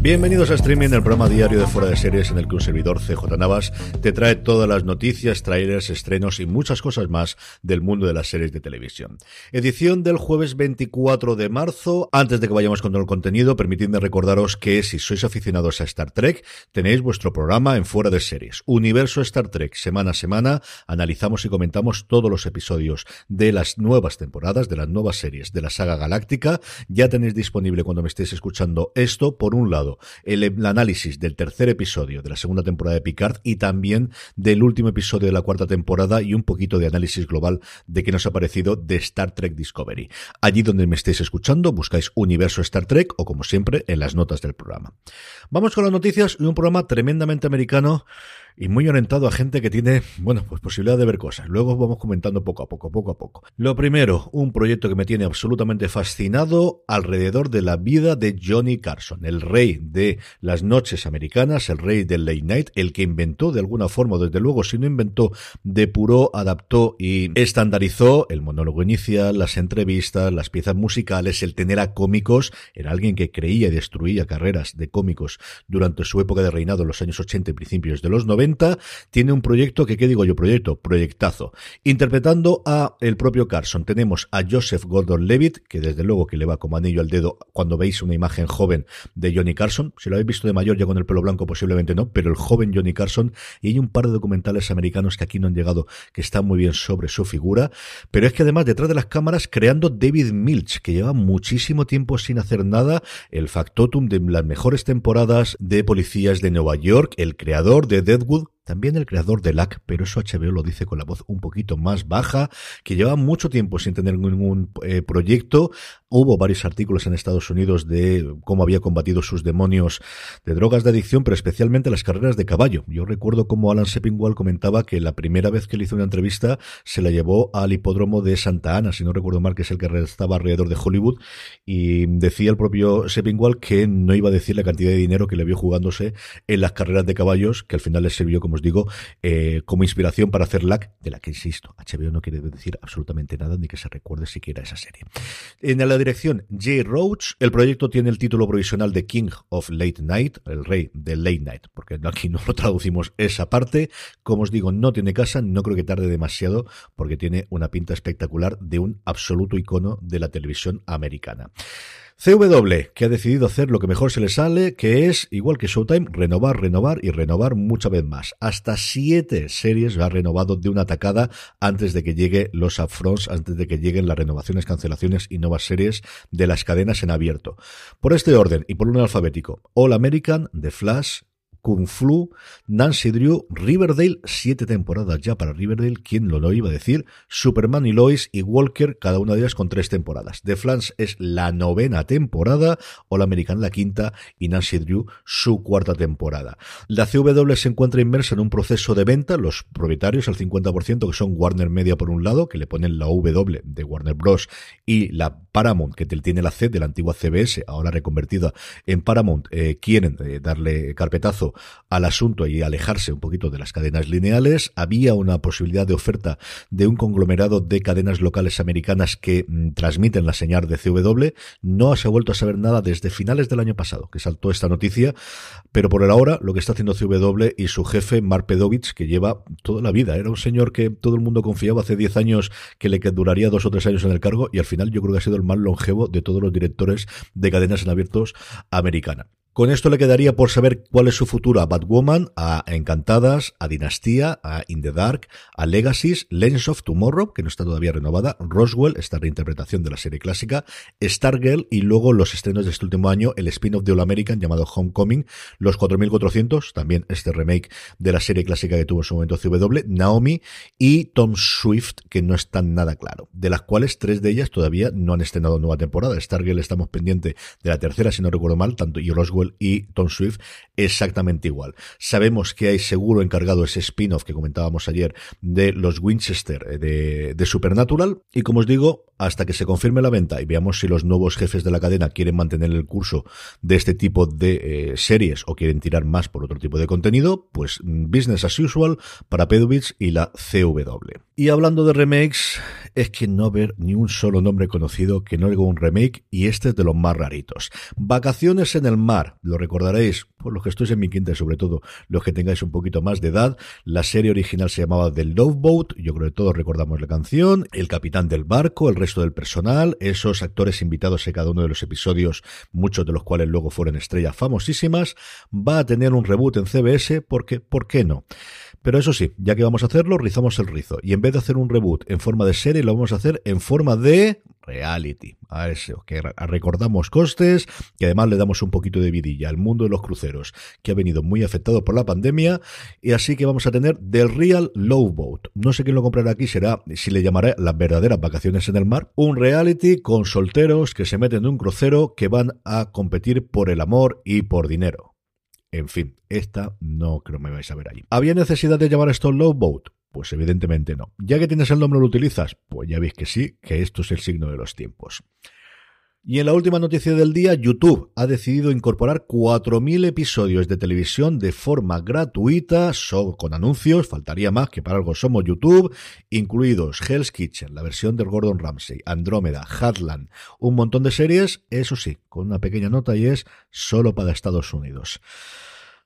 Bienvenidos a Streaming, el programa diario de Fuera de Series en el que un servidor CJ Navas te trae todas las noticias, trailers, estrenos y muchas cosas más del mundo de las series de televisión. Edición del jueves 24 de marzo. Antes de que vayamos con todo el contenido, permitidme recordaros que si sois aficionados a Star Trek, tenéis vuestro programa en Fuera de Series. Universo Star Trek, semana a semana, analizamos y comentamos todos los episodios de las nuevas temporadas, de las nuevas series de la saga galáctica. Ya tenéis disponible cuando me estéis escuchando esto, por un lado, el, el, análisis del tercer episodio de la segunda temporada de Picard y también del último episodio de la cuarta temporada y un poquito de análisis global de qué nos ha parecido de Star Trek Discovery. Allí donde me estéis escuchando, buscáis Universo Star Trek o como siempre en las notas del programa. Vamos con las noticias de un programa tremendamente americano y muy orientado a gente que tiene, bueno, pues posibilidad de ver cosas. Luego vamos comentando poco a poco, poco a poco. Lo primero, un proyecto que me tiene absolutamente fascinado alrededor de la vida de Johnny Carson, el rey de las noches americanas, el rey del late night, el que inventó de alguna forma, desde luego, si no inventó, depuró, adaptó y estandarizó el monólogo inicial, las entrevistas, las piezas musicales, el tener a cómicos, era alguien que creía y destruía carreras de cómicos durante su época de reinado en los años 80 y principios de los 90 tiene un proyecto que, ¿qué digo yo? Proyecto, proyectazo. Interpretando a el propio Carson, tenemos a Joseph Gordon-Levitt, que desde luego que le va como anillo al dedo cuando veis una imagen joven de Johnny Carson. Si lo habéis visto de mayor ya con el pelo blanco posiblemente no, pero el joven Johnny Carson. Y hay un par de documentales americanos que aquí no han llegado, que están muy bien sobre su figura. Pero es que además detrás de las cámaras creando David Milch, que lleva muchísimo tiempo sin hacer nada, el factotum de las mejores temporadas de policías de Nueva York, el creador de good también el creador de LAC, pero eso HBO lo dice con la voz un poquito más baja, que lleva mucho tiempo sin tener ningún eh, proyecto. Hubo varios artículos en Estados Unidos de cómo había combatido sus demonios de drogas de adicción, pero especialmente las carreras de caballo. Yo recuerdo cómo Alan Sepinwall comentaba que la primera vez que le hizo una entrevista se la llevó al hipódromo de Santa Ana, si no recuerdo mal, que es el que estaba alrededor de Hollywood, y decía el propio Sepinwall que no iba a decir la cantidad de dinero que le vio jugándose en las carreras de caballos, que al final le sirvió como os digo, eh, como inspiración para hacer LAC, de la que insisto, HBO no quiere decir absolutamente nada ni que se recuerde siquiera esa serie. En la dirección Jay Roach, el proyecto tiene el título provisional de King of Late Night, el rey de Late Night, porque aquí no lo traducimos esa parte. Como os digo, no tiene casa, no creo que tarde demasiado, porque tiene una pinta espectacular de un absoluto icono de la televisión americana. CW, que ha decidido hacer lo que mejor se le sale, que es, igual que Showtime, renovar, renovar y renovar mucha vez más. Hasta siete series ha renovado de una atacada antes de que llegue los upfronts, antes de que lleguen las renovaciones, cancelaciones y nuevas series de las cadenas en abierto. Por este orden y por un alfabético, All American, The Flash, Kung Flu, Nancy Drew, Riverdale, siete temporadas ya para Riverdale, ¿quién lo, lo iba a decir? Superman y Lois y Walker, cada una de ellas con tres temporadas. The Flans es la novena temporada, All American la quinta y Nancy Drew su cuarta temporada. La CW se encuentra inmersa en un proceso de venta, los propietarios al 50% que son Warner Media por un lado, que le ponen la W de Warner Bros. y la Paramount, que tiene la C de la antigua CBS, ahora reconvertida en Paramount, eh, quieren eh, darle carpetazo al asunto y alejarse un poquito de las cadenas lineales. Había una posibilidad de oferta de un conglomerado de cadenas locales americanas que mm, transmiten la señal de CW. No se ha vuelto a saber nada desde finales del año pasado, que saltó esta noticia, pero por el ahora lo que está haciendo CW y su jefe, Mark Pedovich, que lleva toda la vida, era un señor que todo el mundo confiaba hace 10 años que le duraría dos o tres años en el cargo y al final yo creo que ha sido el más longevo de todos los directores de cadenas en abiertos americana. Con esto le quedaría por saber cuál es su futuro a Batwoman, a Encantadas, a Dinastía, a In the Dark, a Legacies, Lens of Tomorrow, que no está todavía renovada, Roswell, esta reinterpretación de la serie clásica, Stargirl y luego los estrenos de este último año, el spin-off de All American llamado Homecoming, Los 4400, también este remake de la serie clásica que tuvo en su momento CW, Naomi y Tom Swift, que no están nada claro, de las cuales tres de ellas todavía no han estrenado nueva temporada. Stargirl estamos pendiente de la tercera, si no recuerdo mal, tanto y Roswell y Tom Swift exactamente igual. Sabemos que hay seguro encargado ese spin-off que comentábamos ayer de los Winchester eh, de, de, Supernatural y como os digo, hasta que se confirme la venta y veamos si los nuevos jefes de la cadena quieren mantener el curso de este tipo de eh, series o quieren tirar más por otro tipo de contenido, pues mm, business as usual para Pedovich y la CW. Y hablando de remakes, es que no ver ni un solo nombre conocido que no haga un remake y este es de los más raritos. Vacaciones en el mar, lo recordaréis, los que estéis en mi quinta y sobre todo los que tengáis un poquito más de edad. La serie original se llamaba The Love Boat, yo creo que todos recordamos la canción, el capitán del barco, el resto del personal, esos actores invitados en cada uno de los episodios, muchos de los cuales luego fueron estrellas famosísimas, va a tener un reboot en CBS porque, ¿por qué no? Pero eso sí, ya que vamos a hacerlo, rizamos el rizo. Y en vez de hacer un reboot en forma de serie, lo vamos a hacer en forma de reality. A eso, que recordamos costes, que además le damos un poquito de vidilla al mundo de los cruceros, que ha venido muy afectado por la pandemia. Y así que vamos a tener The Real Low Boat. No sé quién lo comprará aquí, será, si le llamaré las verdaderas vacaciones en el mar. Un reality con solteros que se meten en un crucero que van a competir por el amor y por dinero. En fin, esta no creo me vais a ver allí. ¿Había necesidad de llamar esto Low Boat? Pues evidentemente no. Ya que tienes el nombre lo utilizas, pues ya veis que sí, que esto es el signo de los tiempos. Y en la última noticia del día, YouTube ha decidido incorporar 4.000 episodios de televisión de forma gratuita, con anuncios, faltaría más que para algo somos YouTube, incluidos Hell's Kitchen, la versión del Gordon Ramsay, Andrómeda, Hatland, un montón de series, eso sí, con una pequeña nota y es solo para Estados Unidos.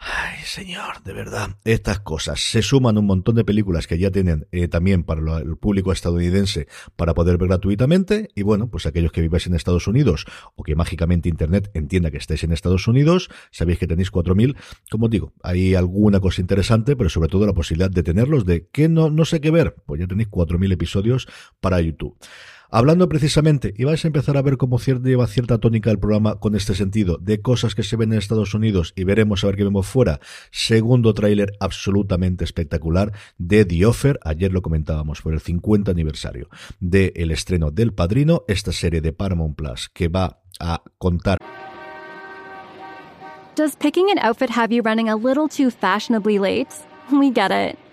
Ay, señor, de verdad. Estas cosas se suman un montón de películas que ya tienen eh, también para el público estadounidense para poder ver gratuitamente. Y bueno, pues aquellos que viváis en Estados Unidos o que mágicamente Internet entienda que estéis en Estados Unidos, sabéis que tenéis 4.000. Como digo, hay alguna cosa interesante, pero sobre todo la posibilidad de tenerlos, de que no, no sé qué ver. Pues ya tenéis 4.000 episodios para YouTube. Hablando precisamente, y vais a empezar a ver cómo lleva cierta tónica el programa con este sentido, de cosas que se ven en Estados Unidos y veremos a ver qué vemos fuera. Segundo tráiler absolutamente espectacular de The Offer. Ayer lo comentábamos por el 50 aniversario del el estreno del Padrino, esta serie de Paramount Plus que va a contar. Does picking an outfit have you running a little too fashionably late? We get it.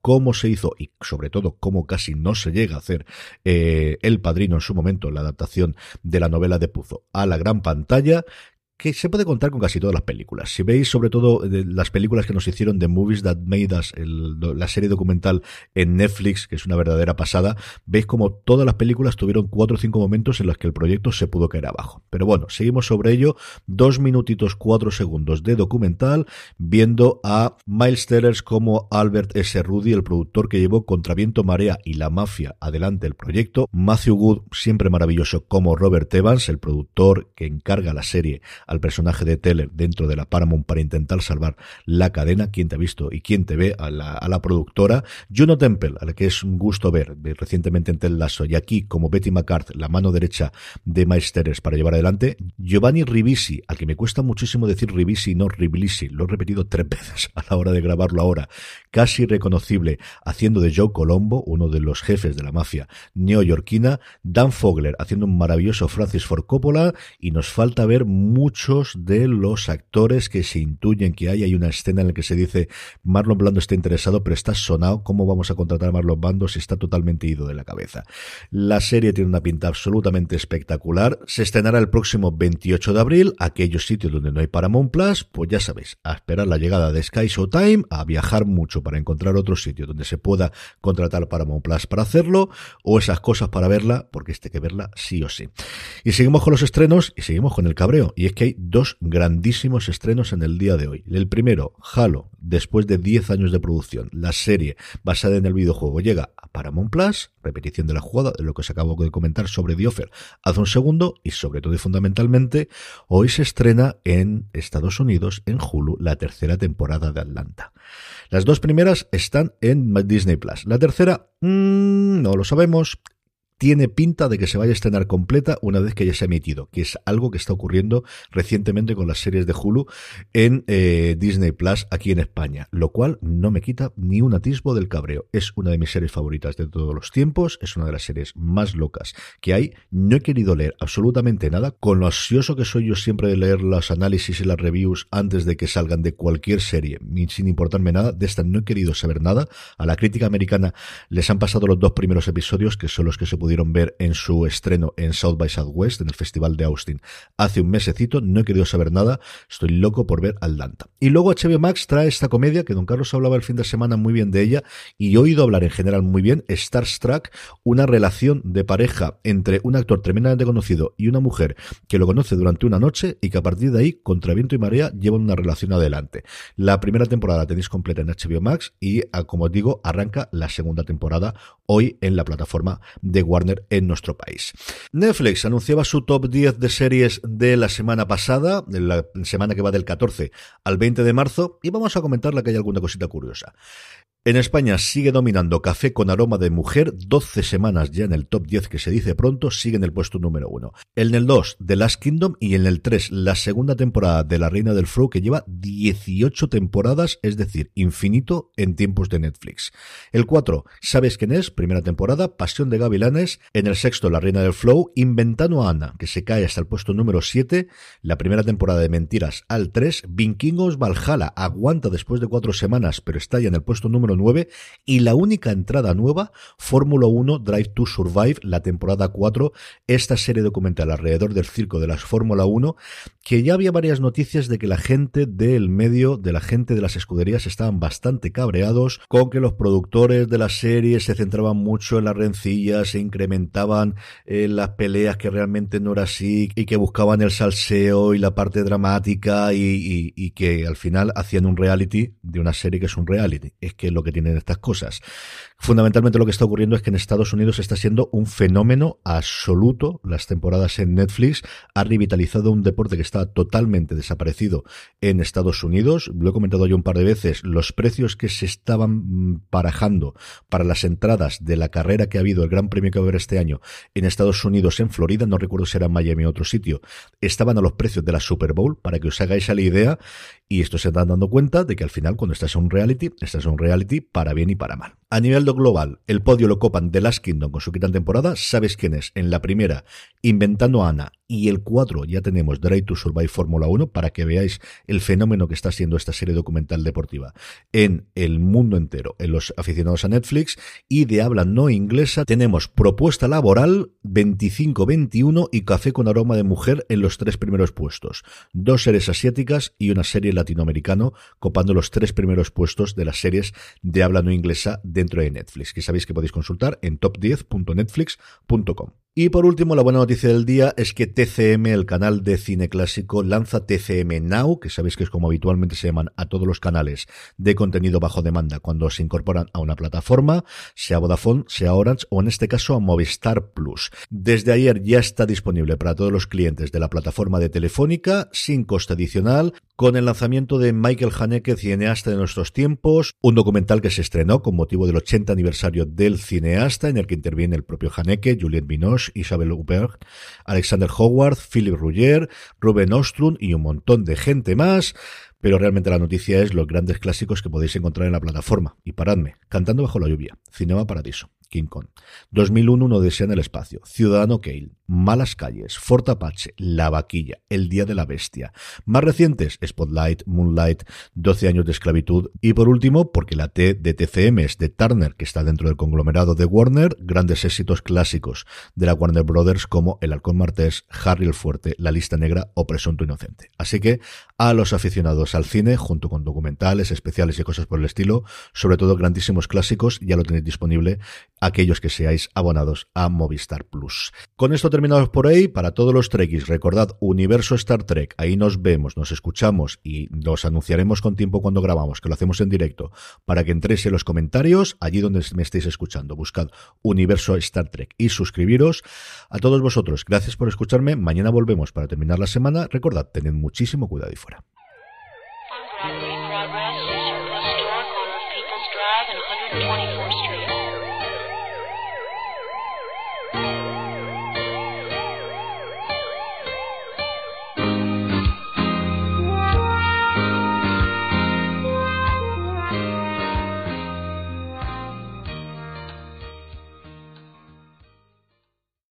Cómo se hizo y sobre todo cómo casi no se llega a hacer eh, El Padrino en su momento, la adaptación de la novela de Puzo a la gran pantalla que se puede contar con casi todas las películas. Si veis sobre todo las películas que nos hicieron de Movies That Made Us, la serie documental en Netflix, que es una verdadera pasada, veis como todas las películas tuvieron cuatro o cinco momentos en los que el proyecto se pudo caer abajo. Pero bueno, seguimos sobre ello. Dos minutitos, cuatro segundos de documental, viendo a Miles Tellers como Albert S. Rudy, el productor que llevó Contraviento, Marea y La Mafia adelante el proyecto. Matthew Wood, siempre maravilloso, como Robert Evans, el productor que encarga la serie al personaje de Teller dentro de la Paramount para intentar salvar la cadena. Quien te ha visto y quién te ve a la, a la productora. Juno Temple, a la que es un gusto ver recientemente en Tel Lasso, y aquí como Betty McCart, la mano derecha de Miles Tellers para llevar adelante. Giovanni Ribisi, al que me cuesta muchísimo decir Ribisi, no Riblisi, lo he repetido tres veces a la hora de grabarlo ahora, casi reconocible, haciendo de Joe Colombo, uno de los jefes de la mafia neoyorquina, Dan Fogler haciendo un maravilloso Francis Ford Coppola, y nos falta ver muchos de los actores que se intuyen que hay. Hay una escena en la que se dice Marlon Blando está interesado, pero está sonado, ¿cómo vamos a contratar a Marlon Blando si está totalmente ido de la cabeza? La serie tiene una pinta absolutamente espectacular. Se estrenará el próximo 28 de abril, aquellos sitios donde no hay Paramount Plus, pues ya sabéis, a esperar la llegada de Sky Showtime, a viajar mucho para encontrar otro sitio donde se pueda contratar Paramount Plus para hacerlo, o esas cosas para verla, porque este que verla sí o sí. Y seguimos con los estrenos y seguimos con el cabreo, y es que hay dos grandísimos estrenos en el día de hoy. El primero, Halo, después de 10 años de producción, la serie basada en el videojuego llega a Paramount Plus, repetición de la jugada de lo que se acabó de comentar sobre The Offer hace un segundo, y sobre todo y fundamentalmente, hoy se estrena en Estados Unidos, en Hulu, la tercera temporada de Atlanta. Las dos primeras están en Disney Plus. La tercera, mmm, no lo sabemos tiene pinta de que se vaya a estrenar completa una vez que ya se ha emitido, que es algo que está ocurriendo recientemente con las series de Hulu en eh, Disney Plus aquí en España, lo cual no me quita ni un atisbo del cabreo. Es una de mis series favoritas de todos los tiempos, es una de las series más locas que hay. No he querido leer absolutamente nada, con lo ansioso que soy yo siempre de leer los análisis y las reviews antes de que salgan de cualquier serie, sin importarme nada, de esta no he querido saber nada. A la crítica americana les han pasado los dos primeros episodios, que son los que se pudieron ver en su estreno en South by Southwest, en el Festival de Austin, hace un mesecito. No he querido saber nada. Estoy loco por ver Atlanta. Y luego HBO Max trae esta comedia que Don Carlos hablaba el fin de semana muy bien de ella y he oído hablar en general muy bien, Starstruck, una relación de pareja entre un actor tremendamente conocido y una mujer que lo conoce durante una noche y que a partir de ahí, contra viento y marea, llevan una relación adelante. La primera temporada la tenéis completa en HBO Max y, ah, como digo, arranca la segunda temporada hoy en la plataforma de Warner en nuestro país. Netflix anunciaba su top 10 de series de la semana pasada, de la semana que va del 14 al 20 de marzo, y vamos a comentarla que hay alguna cosita curiosa. En España sigue dominando Café con aroma de mujer, 12 semanas ya en el top 10 que se dice pronto, sigue en el puesto número 1. En el 2, The Last Kingdom y en el 3, la segunda temporada de La Reina del Flow que lleva 18 temporadas, es decir, infinito en tiempos de Netflix. El 4, ¿sabes quién es? Primera temporada, Pasión de Gavilanes. En el sexto, La Reina del Flow, Inventando a Ana, que se cae hasta el puesto número 7, la primera temporada de Mentiras al 3, Vinkingos Valhalla aguanta después de 4 semanas, pero está ya en el puesto número 9 y la única entrada nueva, Fórmula 1 Drive to Survive, la temporada 4, esta serie documental alrededor del circo de las Fórmula 1, que ya había varias noticias de que la gente del medio, de la gente de las escuderías estaban bastante cabreados con que los productores de la serie se centraban mucho en las rencillas, se incrementaban eh, las peleas que realmente no era así y que buscaban el salseo y la parte dramática y, y que al final hacían un reality de una serie que es un reality. Es que lo que tienen estas cosas. Fundamentalmente lo que está ocurriendo es que en Estados Unidos está siendo un fenómeno absoluto. Las temporadas en Netflix ha revitalizado un deporte que está totalmente desaparecido en Estados Unidos. Lo he comentado yo un par de veces. Los precios que se estaban parajando para las entradas de la carrera que ha habido, el Gran Premio que va a haber este año en Estados Unidos, en Florida, no recuerdo si era en Miami o otro sitio, estaban a los precios de la Super Bowl, para que os hagáis la idea. Y esto se están dando cuenta de que al final, cuando estás en un reality, estás en un reality para bien y para mal. A nivel global, el podio lo copan The Last Kingdom con su quinta temporada. ¿Sabes quién es? En la primera, Inventando a Ana. Y el 4 ya tenemos Drive to Survive Fórmula 1 para que veáis el fenómeno que está siendo esta serie documental deportiva en el mundo entero, en los aficionados a Netflix. Y de habla no inglesa tenemos Propuesta Laboral 25-21 y Café con Aroma de Mujer en los tres primeros puestos. Dos series asiáticas y una serie latinoamericano copando los tres primeros puestos de las series de habla no inglesa dentro de Netflix, que sabéis que podéis consultar en top10.netflix.com. Y por último, la buena noticia del día es que TCM, el canal de cine clásico, lanza TCM Now, que sabéis que es como habitualmente se llaman a todos los canales de contenido bajo demanda cuando se incorporan a una plataforma, sea Vodafone, sea Orange o en este caso a Movistar Plus. Desde ayer ya está disponible para todos los clientes de la plataforma de Telefónica, sin coste adicional, con el lanzamiento de Michael Haneke, cineasta de nuestros tiempos, un documental que se estrenó con motivo del 80 aniversario del cineasta, en el que interviene el propio Haneke, Juliette Binoche, Isabel Huppert, Alexander Howard, Philip Ruggier, Ruben Ostrund y un montón de gente más. Pero realmente la noticia es los grandes clásicos que podéis encontrar en la plataforma. Y paradme, Cantando bajo la lluvia, Cinema Paradiso, King Kong. 2001 Uno desea en el espacio, Ciudadano Kale, Malas calles, Fort Apache, La vaquilla, El día de la bestia. Más recientes, Spotlight, Moonlight, 12 años de esclavitud y por último, porque la T de TCM es de Turner, que está dentro del conglomerado de Warner, grandes éxitos clásicos de la Warner Brothers como El halcón martés, Harry el fuerte, La lista negra o Presunto inocente. Así que a los aficionados al cine, junto con documentales, especiales y cosas por el estilo, sobre todo grandísimos clásicos, ya lo tenéis disponible aquellos que seáis abonados a Movistar Plus. Con esto terminamos por ahí. Para todos los Trekkies, recordad Universo Star Trek. Ahí nos vemos, nos escuchamos y los anunciaremos con tiempo cuando grabamos, que lo hacemos en directo, para que entréis en los comentarios, allí donde me estéis escuchando. Buscad Universo Star Trek y suscribiros. A todos vosotros, gracias por escucharme. Mañana volvemos para terminar la semana. Recordad, tened muchísimo cuidado y fuera.